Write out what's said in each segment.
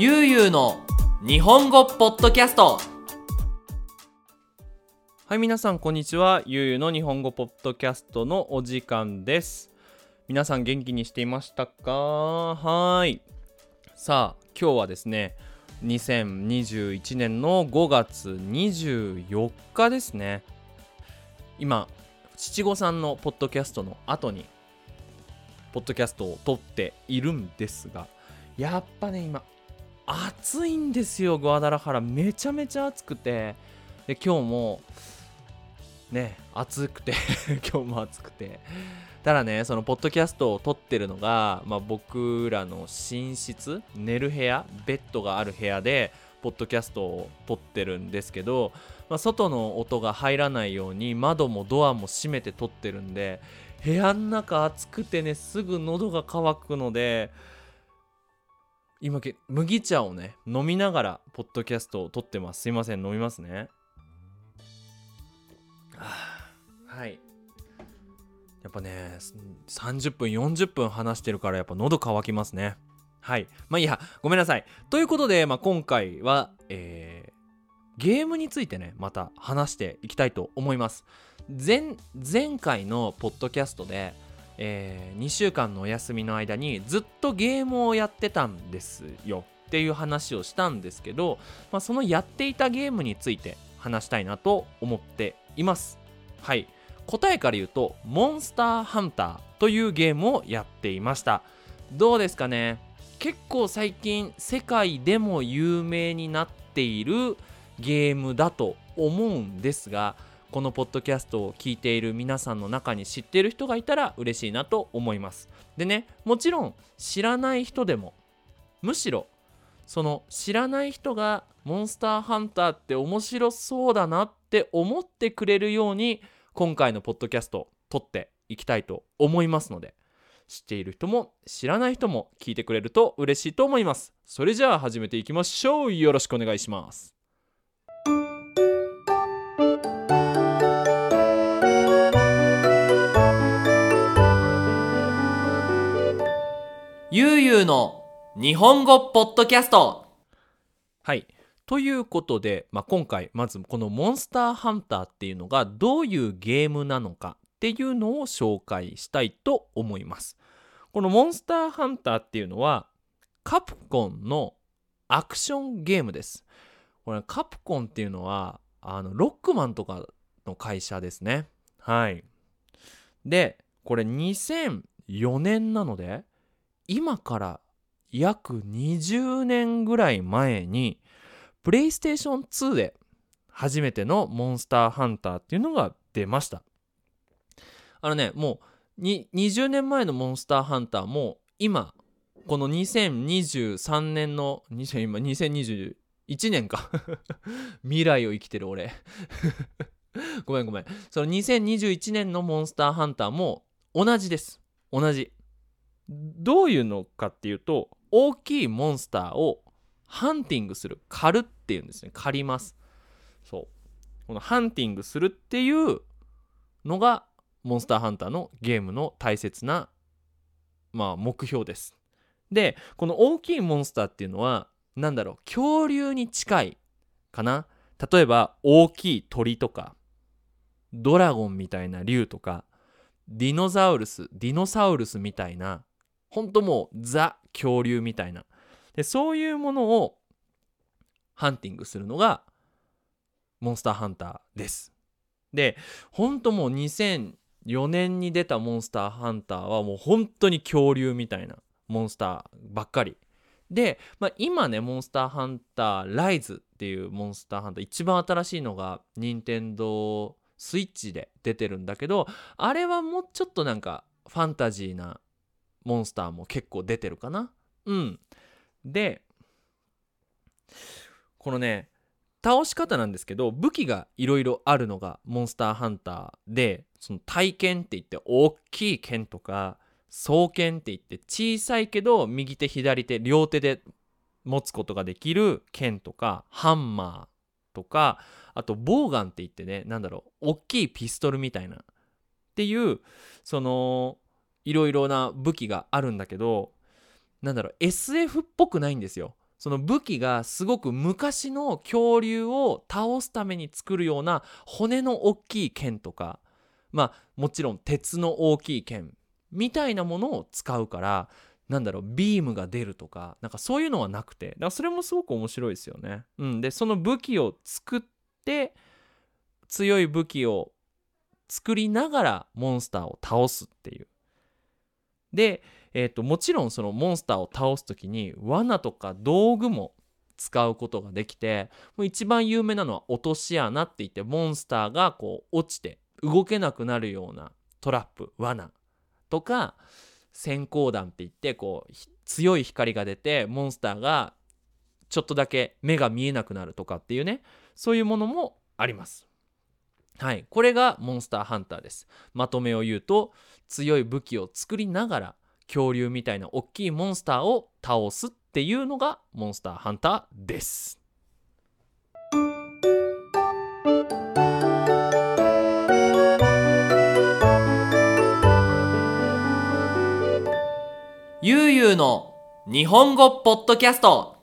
ゆうゆうの日本語ポッドキャスト。はい皆さんこんにちは。ゆうゆうの日本語ポッドキャストのお時間です。皆さん元気にしていましたか？はい。さあ今日はですね2021年の5月24日ですね。今七五三のポッドキャストの後にポッドキャストを撮っているんですがやっぱね今暑いんですよグアダラハラ。めちゃめちゃ暑くて。で今日もね暑くて。今日も暑くて。ただねそのポッドキャストを撮ってるのが、まあ、僕らの寝室寝る部屋ベッドがある部屋でポッドキャストを撮ってるんですけど、まあ、外の音が入らないように窓もドアも閉めて撮ってるんで部屋の中暑くてねすぐ喉が渇くので今け麦茶をね飲みながらポッドキャストを撮ってます。すいません飲みますね。はい。やっぱね30分40分話してるからやっぱ喉乾きますね。はい。まあいいや。ごめんなさい。ということで、まあ、今回は、えー、ゲームについてねまた話していきたいと思います。前前回のポッドキャストで、えー、2週間のお休みの間にずっとゲームをやってたんですよっていう話をしたんですけど、まあ、そのやっていたゲームについて話したいなと思っています。はい。答えから言うとモンスターハンターというゲームをやっていました。どうですかね？結構最近世界でも有名になっているゲームだと思うんですがこのポッドキャストを聞いている皆さんの中に知っている人がいたら嬉しいなと思います。でねもちろん知らない人でもむしろその知らない人がモンスターハンターって面白そうだなって思ってくれるように今回のポッドキャストを撮っていきたいと思いますので知っている人も知らない人も聞いてくれると嬉しいと思います。それじゃあ始めていきましょう。よろしくお願いします。ゆうゆうの日本語ポッドキャスト。はい。ということで、まあ、今回まずこのモンスターハンターっていうのがどういうゲームなのかっていうのを紹介したいと思います。このモンスターハンターっていうのはカプコンのアクションゲームです。これカプコンっていうのはあのロックマンとかの会社ですね。はい。でこれ2004年なので今から約20年ぐらい前にプレイステーション2で初めてのモンスターハンターっていうのが出ました。あのねもう20年前のモンスターハンターも今この2023年の20今2021年か。未来を生きてる俺。ごめんごめん。その2021年のモンスターハンターも同じです。同じ。どういうのかっていうと大きいモンスターをハンティングする狩るっていうんですね。狩ります。そう。このハンティングするっていうのがモンスターハンターのゲームの大切なまあ目標です。でこの大きいモンスターっていうのは何だろう恐竜に近いかな。例えば大きい鳥とかドラゴンみたいな竜とかディノザウルスディノサウルスみたいな本当もうザ恐竜みたいな。でそういうものをハンティングするのがモンスターハンターです。で本当もう2004年に出たモンスターハンターはもう本当に恐竜みたいなモンスターばっかり。で、まあ、今ねモンスターハンターライズっていうモンスターハンター一番新しいのが任天堂スイッチで出てるんだけどあれはもうちょっとなんかファンタジーなモンスターも結構出てるかな。うん。でこのね倒し方なんですけど武器がいろいろあるのがモンスターハンターでその体剣って言って大きい剣とか双剣って言って小さいけど右手左手両手で持つことができる剣とかハンマーとかあとボウガンって言ってね何だろう大きいピストルみたいな。っていうそのいろいろな武器があるんだけどなんだろう SF っぽくないんですよその武器がすごく昔の恐竜を倒すために作るような骨の大きい剣とかまあもちろん鉄の大きい剣みたいなものを使うからなんだろうビームが出るとかなんかそういうのはなくてだからそれもすごく面白いですよね。うん、でその武器を作って強い武器を作りながらモンスターを倒すっていう。で、えーと、もちろんそのモンスターを倒す時に罠とか道具も使うことができてもう一番有名なのは落とし穴って言ってモンスターがこう落ちて動けなくなるようなトラップ罠とか閃光弾って言ってこう強い光が出てモンスターがちょっとだけ目が見えなくなるとかっていうねそういうものもあります。はい。これがモンスターハンターです。まとめを言うと強い武器を作りながら恐竜みたいな大きいモンスターを倒すっていうのがモンスターハンターです。ゆうゆうの日本語ポッドキャスト。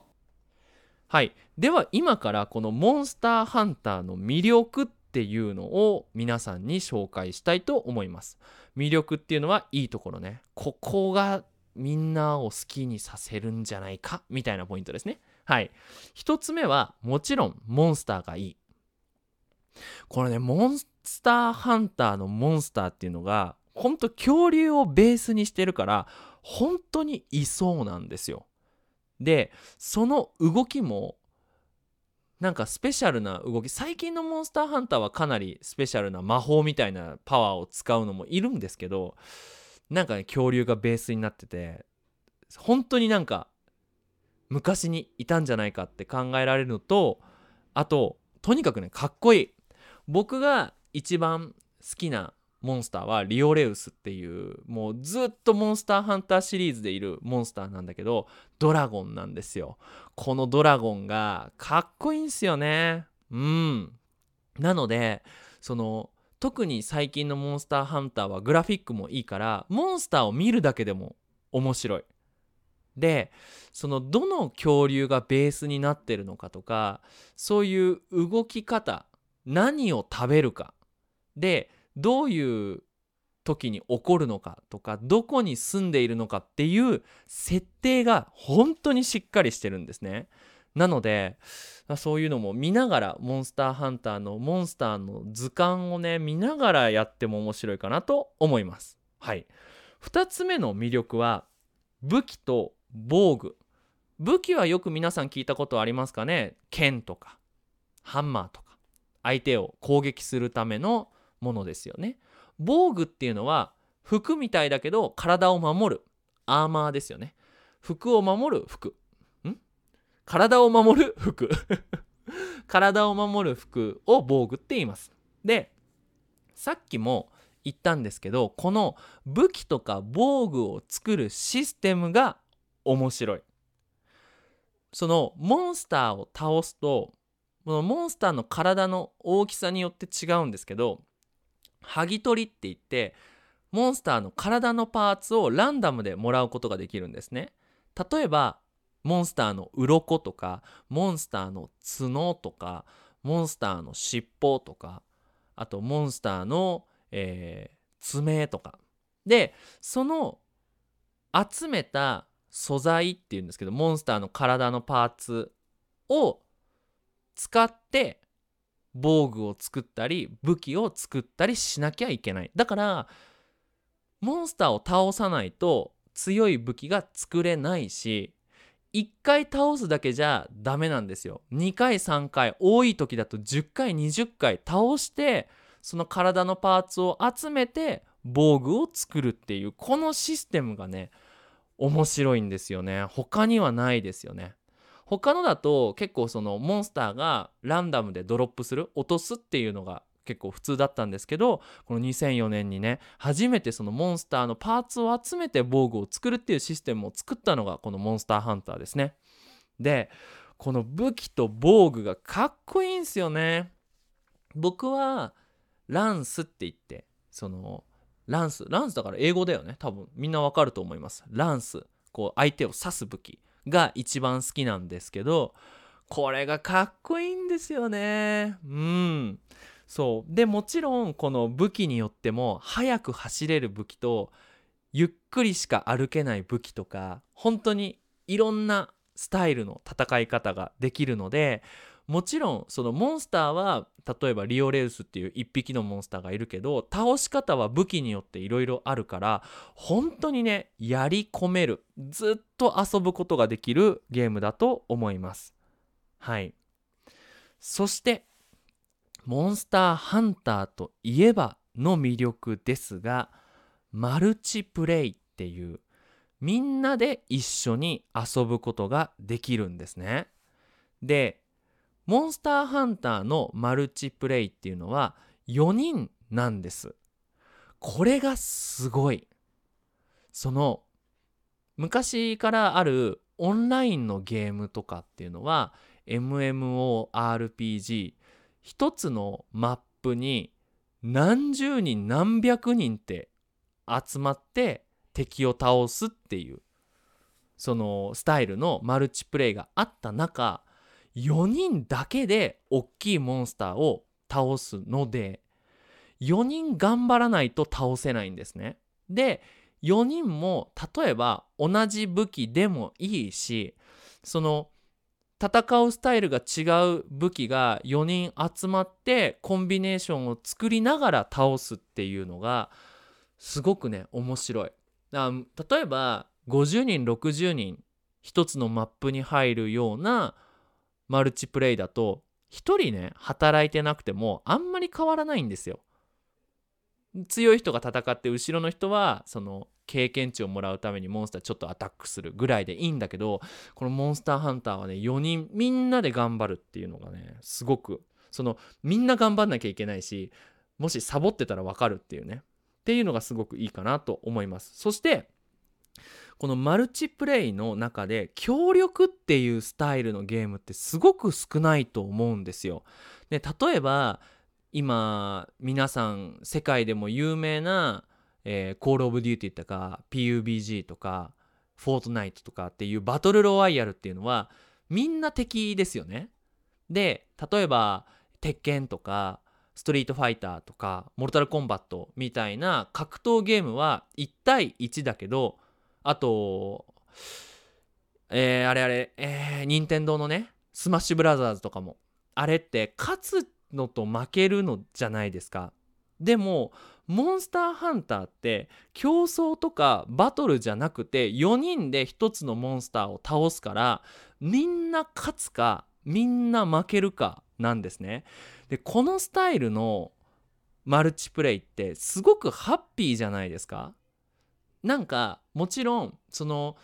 はい。では今からこのモンスターハンターの魅力っていうのを皆さんに紹介したいと思います。魅力っていうのはいいところね。ここがみんなを好きにさせるんじゃないかみたいなポイントですね。はい。一つ目はもちろんモンスターがいい。これねモンスターハンターのモンスターっていうのがほんと恐竜をベースにしてるから本当にいそうなんですよ。でその動きもなんかスペシャルな動き最近のモンスターハンターはかなりスペシャルな魔法みたいなパワーを使うのもいるんですけどなんかね恐竜がベースになってて本当になんか昔にいたんじゃないかって考えられるのとあととにかくねかっこいい。僕が一番好きなモンスターはリオレウスっていうもうずっとモンスターハンターシリーズでいるモンスターなんだけどドラゴンなんですよ。このドラゴンがかっこいいんすよね。うん。なのでその特に最近のモンスターハンターはグラフィックもいいからモンスターを見るだけでも面白い。でそのどの恐竜がベースになってるのかとかそういう動き方何を食べるか。でどういう時に起こるのかとかどこに住んでいるのかっていう設定が本当にしっかりしてるんですね。なのでそういうのも見ながらモンスターハンターのモンスターの図鑑をね見ながらやっても面白いかなと思います。はい。2つ目の魅力は武器と防具。武器はよく皆さん聞いたことありますかね？剣とかハンマーとか相手を攻撃するためのものですよね。防具っていうのは服みたいだけど体を守るアーマーですよね。服を守る服。ん？体を守る服。体を守る服を防具って言います。で、さっきも言ったんですけど、この武器とか防具を作るシステムが面白い。そのモンスターを倒すと、このモンスターの体の大きさによって違うんですけど、剥ぎ取りって言ってモンスターの体のパーツをランダムでもらうことができるんですね。例えばモンスターの鱗とかモンスターの角とかモンスターの尻尾とかあとモンスターの、えー、爪とか。でその集めた素材っていうんですけどモンスターの体のパーツを使って防具を作ったり武器を作ったりしなきゃいけない。だからモンスターを倒さないと強い武器が作れないし1回倒すだけじゃダメなんですよ。2回3回多い時だと10回20回倒してその体のパーツを集めて防具を作るっていうこのシステムがね面白いんですよね。他にはないですよね。他のだと結構そのモンスターがランダムでドロップする落とすっていうのが結構普通だったんですけどこの2004年にね初めてそのモンスターのパーツを集めて防具を作るっていうシステムを作ったのがこのモンスターハンターですね。でこの武器と防具がかっこいいんすよね。僕はランスって言ってそのランスランスだから英語だよね。多分みんなわかると思います。ランス。こう相手を刺す武器。が一番好きなんですけどこれがかっこいいんですよね。うん。そう。でもちろんこの武器によっても速く走れる武器とゆっくりしか歩けない武器とか本当にいろんなスタイルの戦い方ができるのでもちろんそのモンスターは例えばリオレウスっていう一匹のモンスターがいるけど倒し方は武器によっていろいろあるから本当にねやり込めるずっと遊ぶことができるゲームだと思います。はい。そしてモンスターハンターといえばの魅力ですがマルチプレイっていうみんなで一緒に遊ぶことができるんですね。でモンスターハンターのマルチプレイっていうのは4人なんです。これがすごい。その昔からあるオンラインのゲームとかっていうのは MMORPG 一つのマップに何十人何百人って集まって敵を倒すっていうそのスタイルのマルチプレイがあった中4人だけで大きいモンスターを倒すので4人頑張らないと倒せないんですね。で4人も例えば同じ武器でもいいしその戦うスタイルが違う武器が4人集まってコンビネーションを作りながら倒すっていうのがすごくね面白い。あ例えば50人60人一つのマップに入るようなマルチプレイだと1人ね働いてなくてもあんまり変わらないんですよ。強い人が戦って後ろの人はその経験値をもらうためにモンスターちょっとアタックするぐらいでいいんだけどこのモンスターハンターはね4人みんなで頑張るっていうのがねすごくそのみんな頑張んなきゃいけないしもしサボってたら分かるっていうねっていうのがすごくいいかなと思いますそしてこのマルチプレイの中で協力っていうスタイルのゲームってすごく少ないと思うんですよ。で例えば今皆さん世界でも有名な、えー、コール・オブ・デューティーとか PUBG とかフォートナイトとかっていうバトルロワイヤルっていうのはみんな敵ですよね。で例えば鉄拳とかストリートファイターとかモルタルコンバットみたいな格闘ゲームは1対1だけどあと、えー、あれあれ、えー、任天堂のね、スマッシュブラザーズとかも。あれって勝つのと負けるのじゃないですか。でも、モンスターハンターって競争とかバトルじゃなくて4人で1つのモンスターを倒すからみんな勝つかみんな負けるかなんですね。でこのスタイルのマルチプレイってすごくハッピーじゃないですかなんかもちろんその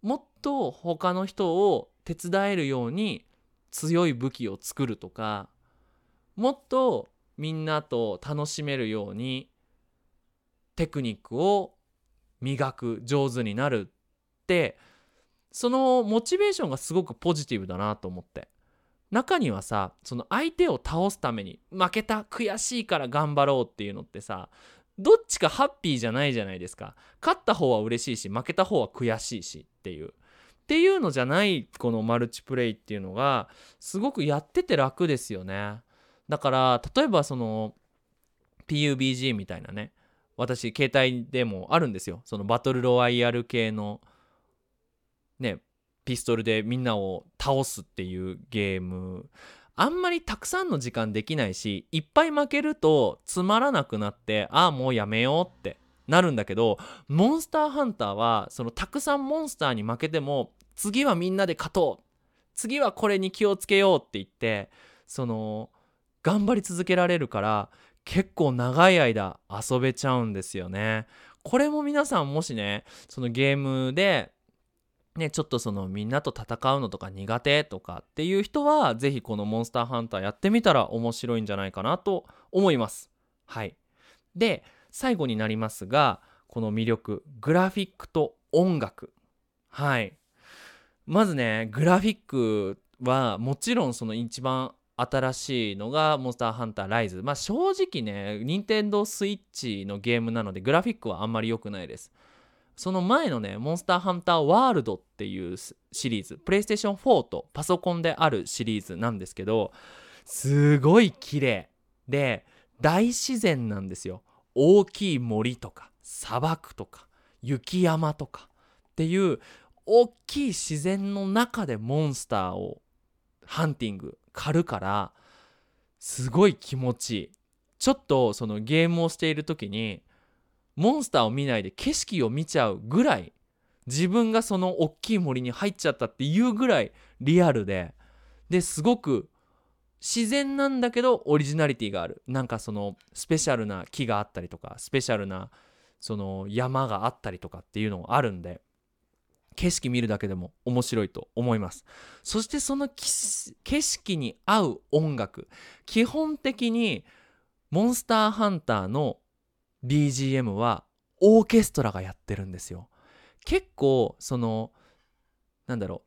もっと他の人を手伝えるように強い武器を作るとかもっとみんなと楽しめるようにテクニックを磨く上手になるってそのモチベーションがすごくポジティブだなと思って。中にはさその相手を倒すために負けた悔しいから頑張ろうっていうのってさどっちかハッピーじゃないじゃないですか。勝った方は嬉しいし負けた方は悔しいしっていう。っていうのじゃないこのマルチプレイっていうのがすごくやってて楽ですよね。だから例えばその PUBG みたいなね。私携帯でもあるんですよ。そのバトルロワイヤル系のねピストルでみんなを倒すっていうゲーム。あんまりたくさんの時間できないしいっぱい負けるとつまらなくなってああもうやめようってなるんだけどモンスターハンターはそのたくさんモンスターに負けても次はみんなで勝とう次はこれに気をつけようって言ってその頑張り続けられるから結構長い間遊べちゃうんですよね。これも皆さんもしねそのゲームでね、ちょっとそのみんなと戦うのとか苦手とかっていう人は是非このモンスターハンターやってみたら面白いんじゃないかなと思います。はい。で、最後になりますが、この魅力、グラフィックと音楽。はい。まずね、グラフィックはもちろんその一番新しいのがモンスターハンターライズ。まあ正直ね、任天堂スイッチのゲームなのでグラフィックはあんまり良くないです。その前のね、モンスターハンターワールドっていうシリーズ、プレイステーション4とパソコンであるシリーズなんですけど、すごい綺麗で、大自然なんですよ。大きい森とか、砂漠とか、雪山とかっていう大きい自然の中でモンスターをハンティング狩るからすごい気持ちいいちょっとそのゲームをしている時にモンスターを見ないで景色を見ちゃうぐらい自分がその大きい森に入っちゃったっていうぐらいリアルでですごく自然なんだけどオリジナリティがある。なんかそのスペシャルな木があったりとかスペシャルなその山があったりとかっていうのがあるんで景色見るだけでも面白いと思います。そしてその景色に合う音楽。基本的にモンスターハンターの BGM はオーケストラがやってるんですよ結構そのなんだろ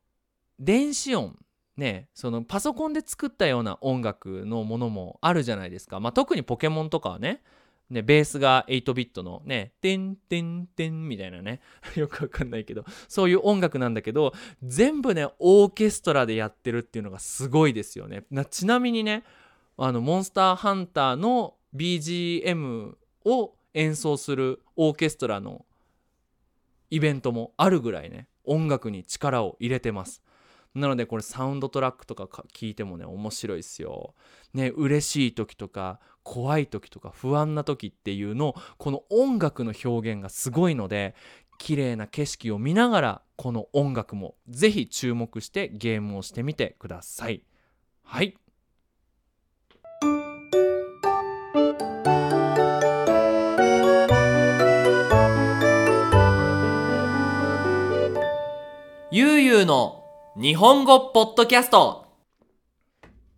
う電子音ねそのパソコンで作ったような音楽のものもあるじゃないですか、まあ、特にポケモンとかはねね、ベースが8ビットのね、てんてんてんみたいなね、よくわかんないけど、そういう音楽なんだけど、全部ね、オーケストラでやってるっていうのがすごいですよね。なちなみにね、あの、モンスターハンターの BGM を演奏するオーケストラのイベントもあるぐらいね、音楽に力を入れてます。なのでこれサウンドトラックとか聞いてもね面白いですよ。ね嬉しい時とか怖い時とか不安な時っていうのこの音楽の表現がすごいので綺麗な景色を見ながらこの音楽もぜひ注目してゲームをしてみてください。はい。ゆうゆうの日本語ポッドキャスト。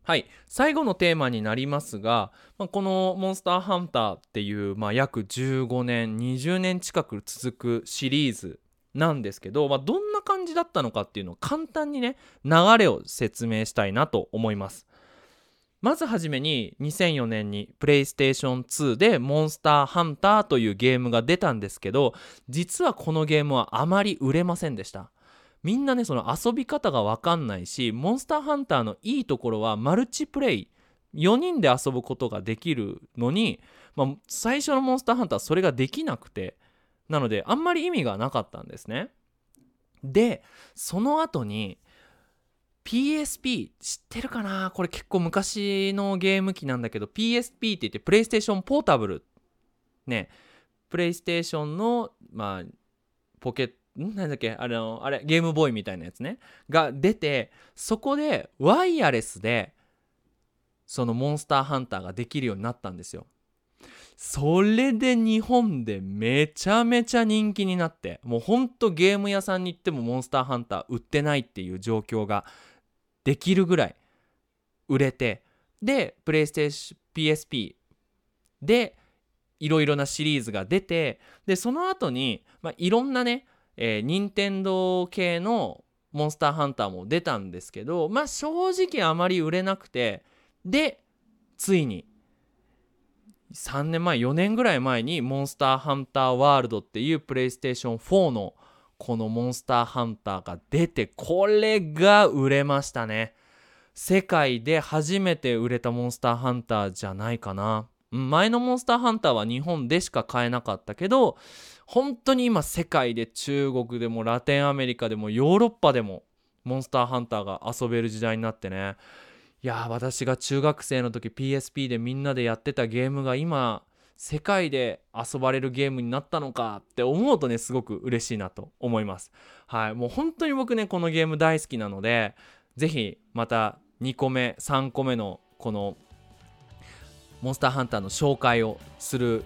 はい。最後のテーマになりますが、まあ、この「モンスターハンター」っていう、まあ、約15年20年近く続くシリーズなんですけど、まあ、どんな感じだったのかっていうのを簡単にね流れを説明したいなと思います。まずはじめに2004年にプレイステーション2でモンスターハンターというゲームが出たんですけど実はこのゲームはあまり売れませんでした。みんなねその遊び方が分かんないしモンスターハンターのいいところはマルチプレイ。4人で遊ぶことができるのに、まあ、最初のモンスターハンターはそれができなくて。なのであんまり意味がなかったんですね。でその後に PSP 知ってるかな？これ結構昔のゲーム機なんだけど PSP って言ってプレイステーションポータブルね。プレイステーションのまあポケットんなんだっけ？あのあれゲームボーイみたいなやつね。が出てそこでワイヤレスでそのモンスターハンターができるようになったんですよ。それで日本でめちゃめちゃ人気になってもうほんとゲーム屋さんに行ってもモンスターハンター売ってないっていう状況ができるぐらい売れてでプレイステーション PSP でいろいろなシリーズが出てでその後に、まあ、いろんなねえー、任天堂系のモンスターハンターも出たんですけどまあ正直あまり売れなくてでついに3年前4年ぐらい前にモンスターハンターワールドっていうプレイステーション4のこのモンスターハンターが出てこれが売れましたね。世界で初めて売れたモンスターハンターじゃないかな。前のモンスターハンターは日本でしか買えなかったけど本当に今世界で中国でもラテンアメリカでもヨーロッパでもモンスターハンターが遊べる時代になってね。いや私が中学生の時 PSP でみんなでやってたゲームが今世界で遊ばれるゲームになったのかって思うとねすごく嬉しいなと思います。はい。もう本当に僕ねこのゲーム大好きなので是非また2個目3個目のこのモンスターハンターの紹介をする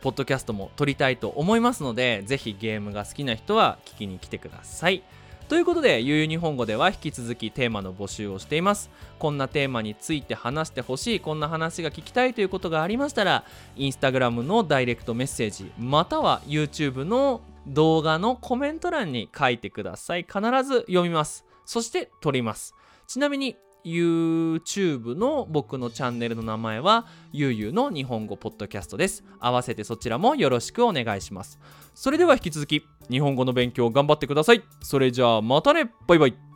ポッドキャストも撮りたいと思いますので、ぜひゲームが好きな人は聞きに来てください。ということで、ゆうゆう日本語では引き続きテーマの募集をしています。こんなテーマについて話してほしい、こんな話が聞きたいということがありましたら、インスタグラムのダイレクトメッセージ、または YouTube の動画のコメント欄に書いてください。必ず読みます。そして撮ります。ちなみに YouTube の僕のチャンネルの名前はゆうゆうの日本語ポッドキャストです。合わせてそちらもよろしくお願いします。それでは引き続き日本語の勉強頑張ってください。それじゃあまたね。バイバイ。